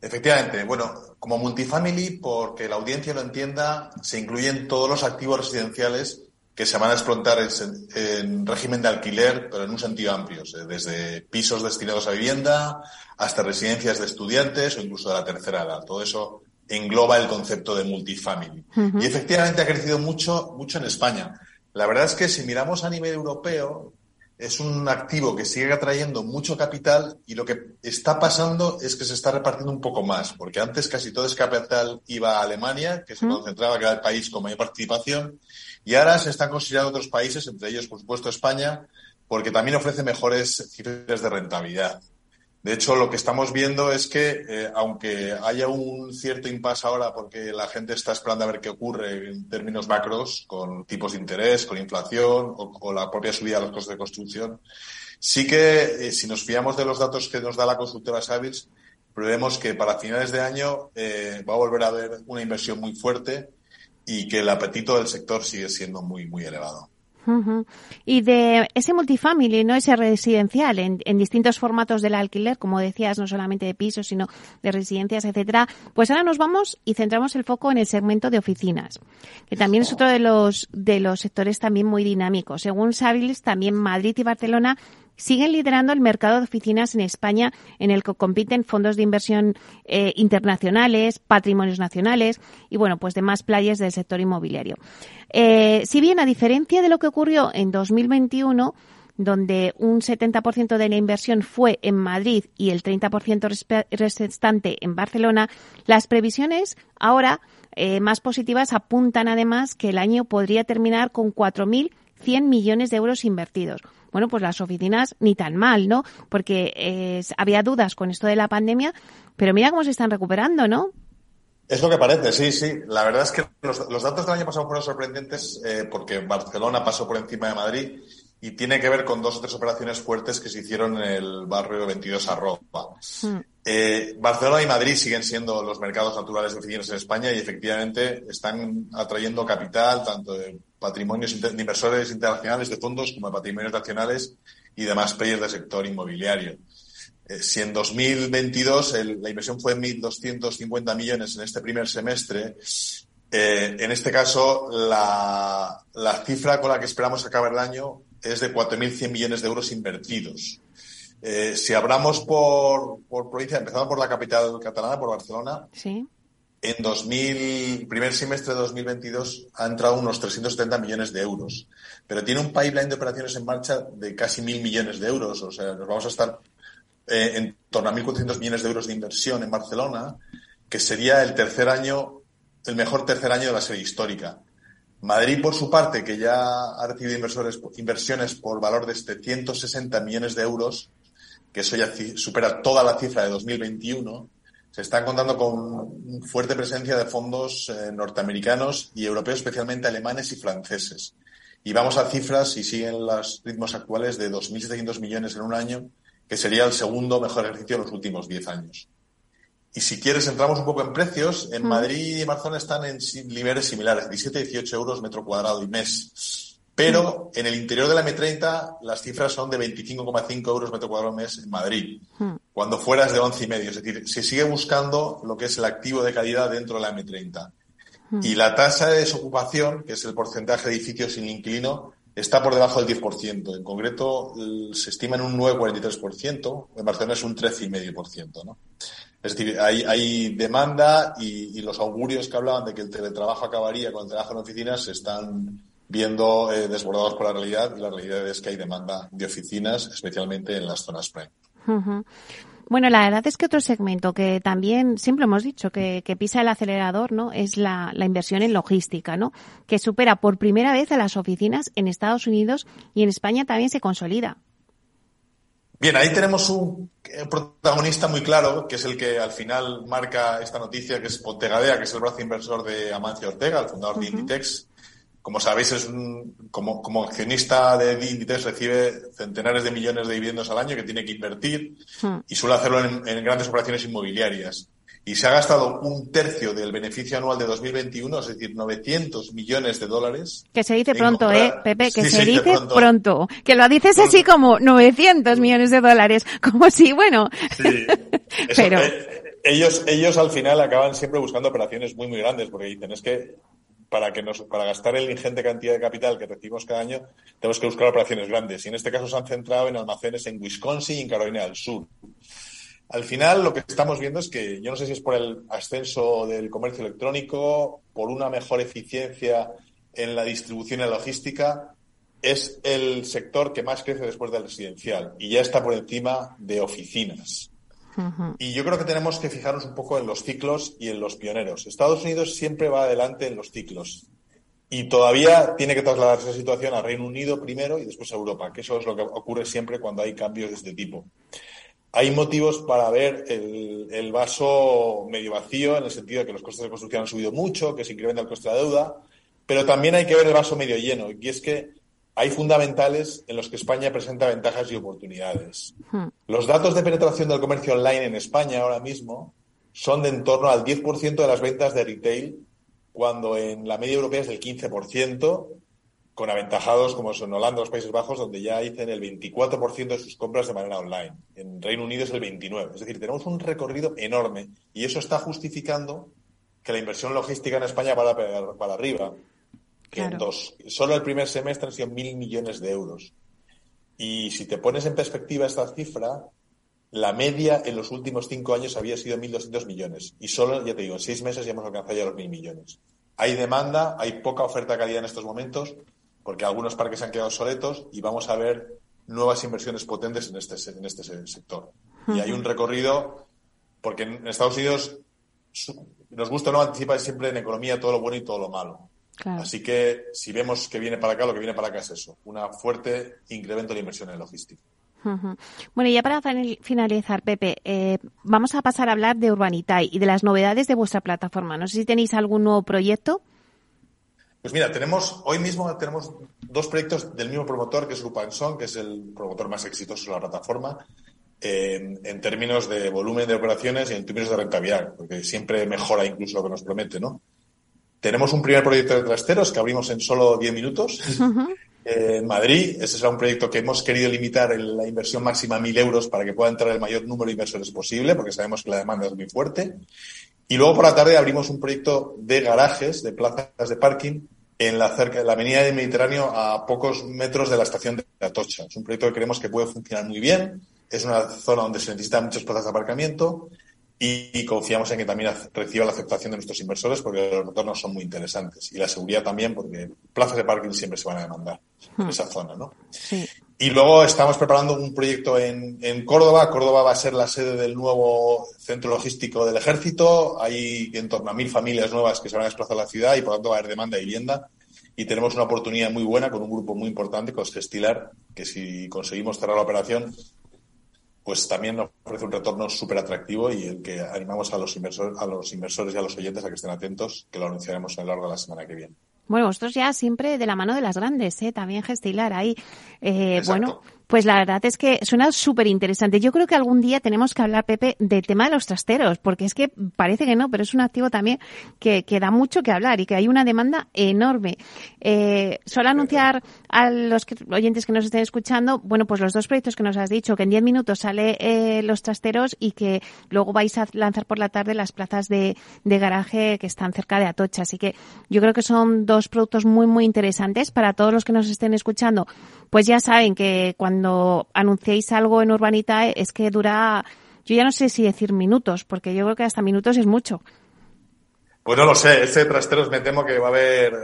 [SPEAKER 5] Efectivamente, bueno, como multifamily, porque la audiencia lo entienda, se incluyen todos los activos residenciales que se van a explotar en, régimen de alquiler, pero en un sentido amplio, desde pisos destinados a vivienda hasta residencias de estudiantes o incluso de la tercera edad. Todo eso engloba el concepto de multifamily. Y efectivamente ha crecido mucho, mucho en España. La verdad es que si miramos a nivel europeo, es un activo que sigue atrayendo mucho capital y lo que está pasando es que se está repartiendo un poco más, porque antes casi todo ese capital iba a Alemania, que se concentraba, que era el país con mayor participación, y ahora se están considerando otros países, entre ellos, por supuesto, España, porque también ofrece mejores cifras de rentabilidad. De hecho, lo que estamos viendo es que, eh, aunque haya un cierto impasse ahora porque la gente está esperando a ver qué ocurre en términos macros, con tipos de interés, con inflación o, la propia subida de los costos de construcción, sí que, eh, si nos fiamos de los datos que nos da la consultora Savills, prevemos que para finales de año eh, va a volver a haber una inversión muy fuerte y que el apetito del sector sigue siendo muy, muy elevado.
[SPEAKER 2] Y de ese multifamily, no ese residencial, en, distintos formatos del alquiler, como decías, no solamente de pisos, sino de residencias, etcétera. Pues ahora nos vamos y centramos el foco en el segmento de oficinas, que también es otro de los de los sectores también muy dinámicos. Según Savills, también Madrid y Barcelona siguen liderando el mercado de oficinas en España, en el que compiten fondos de inversión eh, internacionales, patrimonios nacionales y, bueno, pues demás playas del sector inmobiliario. Eh, si bien, a diferencia de lo que ocurrió en 2021, donde un 70% de la inversión fue en Madrid y el 30% restante en Barcelona, las previsiones ahora eh, más positivas apuntan además que el año podría terminar con 4.100 millones de euros invertidos bueno, pues las oficinas ni tan mal, ¿no? Porque eh, había dudas con esto de la pandemia, pero mira cómo se están recuperando, ¿no?
[SPEAKER 5] Es lo que parece, sí, sí. La verdad es que los, datos del año pasado fueron sorprendentes eh, porque Barcelona pasó por encima de Madrid y tiene que ver con dos o tres operaciones fuertes que se hicieron en el barrio 22 Arroba. Hmm. Eh, Barcelona y Madrid siguen siendo los mercados naturales de oficinas en España y efectivamente están atrayendo capital tanto de patrimonios de inversores internacionales de fondos como de patrimonios nacionales y demás players del sector inmobiliario. Eh, si en 2022 la inversión fue 1.250 millones en este primer semestre, eh, en este caso la, la cifra con la que esperamos acabar el año es de 4.100 millones de euros invertidos. Eh, si hablamos por, por provincia, empezando por la capital catalana, por Barcelona,
[SPEAKER 2] sí.
[SPEAKER 5] En 2000, primer semestre de 2022 ha entrado unos 370 millones de euros, pero tiene un pipeline de operaciones en marcha de casi mil millones de euros, o sea, nos vamos a estar eh, en torno a 1.400 millones de euros de inversión en Barcelona, que sería el tercer año, el mejor tercer año de la serie histórica. Madrid, por su parte, que ya ha recibido inversores, inversiones por valor de 760 millones de euros, que eso ya supera toda la cifra de 2021, se están contando con fuerte presencia de fondos eh, norteamericanos y europeos, especialmente alemanes y franceses. Y vamos a cifras, y siguen los ritmos actuales, de 2.700 millones en un año, que sería el segundo mejor ejercicio de los últimos 10 años. Y si quieres, entramos un poco en precios. En mm. Madrid y Barcelona están en niveles similares, 17 y 18 euros metro cuadrado y mes. Pero en el interior de la M30 las cifras son de 25,5 euros metro cuadrado mes en Madrid, cuando fuera es de 11,5. Es decir, se sigue buscando lo que es el activo de calidad dentro de la M30. Hmm. Y la tasa de desocupación, que es el porcentaje de edificios sin inquilino, está por debajo del 10%. En concreto, se estima en un 9,43%, en Barcelona es un 13,5%. ¿no? Es decir, hay, hay demanda y, y, los augurios que hablaban de que el teletrabajo acabaría con el trabajo en oficinas se están viendo eh, desbordados por la realidad y la realidad es que hay demanda de oficinas, especialmente en las zonas prime.
[SPEAKER 2] Bueno, la verdad es que otro segmento que también siempre hemos dicho que, pisa el acelerador, ¿no? Es la, inversión en logística, ¿no? Que supera por primera vez a las oficinas en Estados Unidos y en España también se consolida.
[SPEAKER 5] Bien, ahí tenemos un protagonista muy claro, que es el que al final marca esta noticia, que es Pontegadea, que es el brazo inversor de Amancio Ortega, el fundador de Inditex, como sabéis, es un, como, como accionista de Inditex recibe centenares de millones de dividendos al año que tiene que invertir hmm. y suele hacerlo en, grandes operaciones inmobiliarias. Y se ha gastado un tercio del beneficio anual de 2021, es decir, 900 millones de dólares.
[SPEAKER 2] Que se dice pronto, ¿eh, Pepe? Que se, dice pronto. Que lo dices así como 900 millones de dólares. Como si, bueno. Sí.
[SPEAKER 5] Pero... Eh, ellos, ellos al final acaban siempre buscando operaciones muy, muy grandes porque dicen, es que para, que nos, para gastar el ingente cantidad de capital que recibimos cada año, tenemos que buscar operaciones grandes. Y en este caso se han centrado en almacenes en Wisconsin y en Carolina del Sur. Al final, lo que estamos viendo es que yo no sé si es por el ascenso del comercio electrónico, por una mejor eficiencia en la distribución y la logística, es el sector que más crece después del residencial y ya está por encima de oficinas. Y yo creo que tenemos que fijarnos un poco en los ciclos y en los pioneros. Estados Unidos siempre va adelante en los ciclos. Y todavía tiene que trasladarse esa situación al Reino Unido primero y después a Europa, que eso es lo que ocurre siempre cuando hay cambios de este tipo. Hay motivos para ver el, el vaso medio vacío, en el sentido de que los costes de construcción han subido mucho, que se incrementa el coste de la deuda, pero también hay que ver el vaso medio lleno, y es que hay fundamentales en los que España presenta ventajas y oportunidades. Hmm. Los datos de penetración del comercio online en España ahora mismo son de en torno al 10% de las ventas de retail, cuando en la media europea es del 15%, con aventajados como son Holanda o los Países Bajos, donde ya dicen el 24% de sus compras de manera online. En Reino Unido es el 29%. Es decir, tenemos un recorrido enorme y eso está justificando que la inversión logística en España vaya para, para arriba que dos, solo el primer semestre han sido mil millones de euros. Y si te pones en perspectiva esta cifra, la media en los últimos cinco años había sido 1.200 millones. Y solo, ya te digo, en seis meses ya hemos alcanzado ya los mil millones. Hay demanda, hay poca oferta de calidad en estos momentos, porque algunos parques han quedado soletos y vamos a ver nuevas inversiones potentes en este, en este sector. Y hay un recorrido, porque en Estados Unidos nos gusta no anticipar siempre en economía todo lo bueno y todo lo malo. Así que si vemos que viene para acá, lo que viene para acá es eso, un fuerte incremento de inversión en logística.
[SPEAKER 2] Bueno, y ya para finalizar, Pepe, eh, vamos a pasar a hablar de Urbanitai y de las novedades de vuestra plataforma. No sé si tenéis algún nuevo proyecto.
[SPEAKER 5] Pues mira, tenemos hoy mismo tenemos dos proyectos del mismo promotor, que es Lupanson, que es el promotor más exitoso de la plataforma, en, términos de volumen de operaciones y en términos de rentabilidad, porque siempre mejora incluso lo que nos promete, ¿no? Tenemos un primer proyecto de trasteros que abrimos en solo 10 minutos. Eh, en Madrid, ese será un proyecto que hemos querido limitar en la inversión máxima a 1.000 euros para que pueda entrar el mayor número de inversores posible, porque sabemos que la demanda es muy fuerte. Y luego por la tarde abrimos un proyecto de garajes, de plazas de parking, en la, cerca, la avenida del Mediterráneo a pocos metros de la estación de Atocha. Es un proyecto que creemos que puede funcionar muy bien. Es una zona donde se necesitan muchas plazas de aparcamiento y, confiamos en que también reciba la aceptación de nuestros inversores porque los retornos son muy interesantes y la seguridad también porque plazas de parking siempre se van a demandar en hmm. esa zona, ¿no? Y luego estamos preparando un proyecto en, en, Córdoba. Córdoba va a ser la sede del nuevo centro logístico del ejército. Hay en torno a mil familias nuevas que se van a desplazar a la ciudad y por lo tanto va a haber demanda de vivienda. Y tenemos una oportunidad muy buena con un grupo muy importante, con Gestilar, que si conseguimos cerrar la operación, pues también nos ofrece un retorno súper atractivo y el que animamos a los, inversores, a los inversores y a los oyentes a que estén atentos, que lo anunciaremos a lo largo de la semana que viene.
[SPEAKER 2] Bueno, vosotros ya siempre de la mano de las grandes, ¿eh? también Gestilar ahí. Eh, bueno, Pues la verdad es que suena súper interesante. Yo creo que algún día tenemos que hablar, Pepe, del tema de los trasteros, porque es que parece que no, pero es un activo también que, que da mucho que hablar y que hay una demanda enorme. Eh, solo anunciar a los oyentes que nos estén escuchando, bueno, pues los dos proyectos que nos has dicho, que en 10 minutos sale eh, los trasteros y que luego vais a lanzar por la tarde las plazas de, de garaje que están cerca de Atocha. Así que yo creo que son dos productos muy, muy interesantes para todos los que nos estén escuchando. Pues ya saben que cuando anunciéis algo en Urbanitae es que dura, yo ya no sé si decir minutos, porque yo creo que hasta minutos es mucho.
[SPEAKER 5] Pues no lo sé, este trasteros me temo que va a haber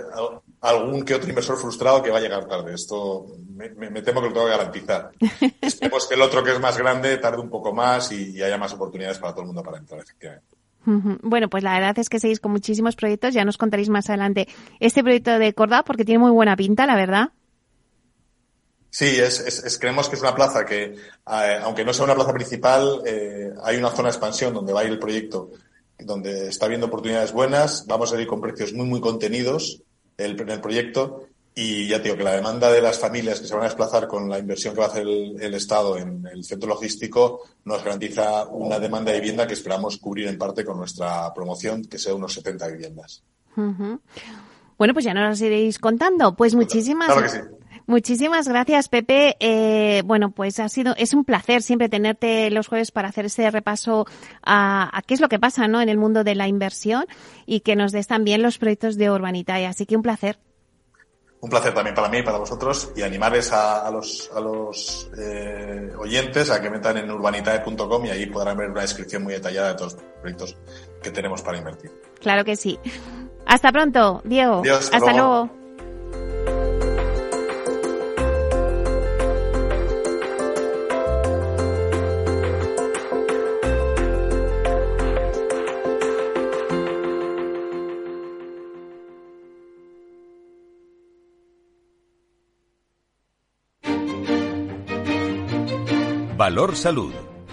[SPEAKER 5] algún que otro inversor frustrado que va a llegar tarde. Esto me, temo que lo tengo que garantizar. Esperemos que el otro que es más grande tarde un poco más y, haya más oportunidades para todo el mundo para entrar, efectivamente.
[SPEAKER 2] Bueno, pues la verdad es que seguís con muchísimos proyectos. Ya nos contaréis más adelante este proyecto de Corda porque tiene muy buena pinta, la verdad.
[SPEAKER 5] Sí, es, creemos que es una plaza que, eh, aunque no sea una plaza principal, eh, hay una zona de expansión donde va a ir el proyecto donde está habiendo oportunidades buenas, vamos a ir con precios muy, muy contenidos el, en el proyecto y ya digo que la demanda de las familias que se van a desplazar con la inversión que va a hacer el, Estado en el centro logístico nos garantiza una demanda de vivienda que esperamos cubrir en parte con nuestra promoción, que sea unos 70 viviendas.
[SPEAKER 2] Bueno, pues ya nos iréis contando. Pues muchísimas gracias. Muchísimas gracias, Pepe. Eh, bueno, pues ha sido, es un placer siempre tenerte los jueves para hacer ese repaso a, qué es lo que pasa, ¿no? En el mundo de la inversión y que nos des también los proyectos de Urbanitae. Así que un placer.
[SPEAKER 5] Un placer también para mí y para vosotros y animarles a, los, a los eh, oyentes a que metan en urbanitae.com y ahí podrán ver una descripción muy detallada de todos los proyectos que tenemos para invertir.
[SPEAKER 2] Claro que sí. Hasta pronto, Diego. hasta, luego.
[SPEAKER 1] Valor Salud.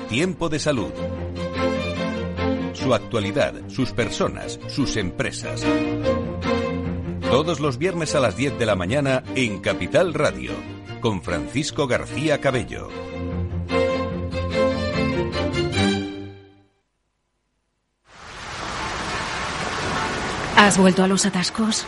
[SPEAKER 1] Tiempo de salud. Su actualidad, sus personas, sus empresas. Todos los viernes a las 10 de la mañana en Capital Radio, con Francisco García Cabello.
[SPEAKER 6] ¿Has vuelto a los atascos?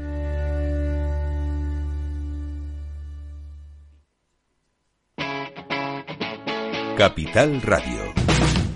[SPEAKER 1] Capital Radio.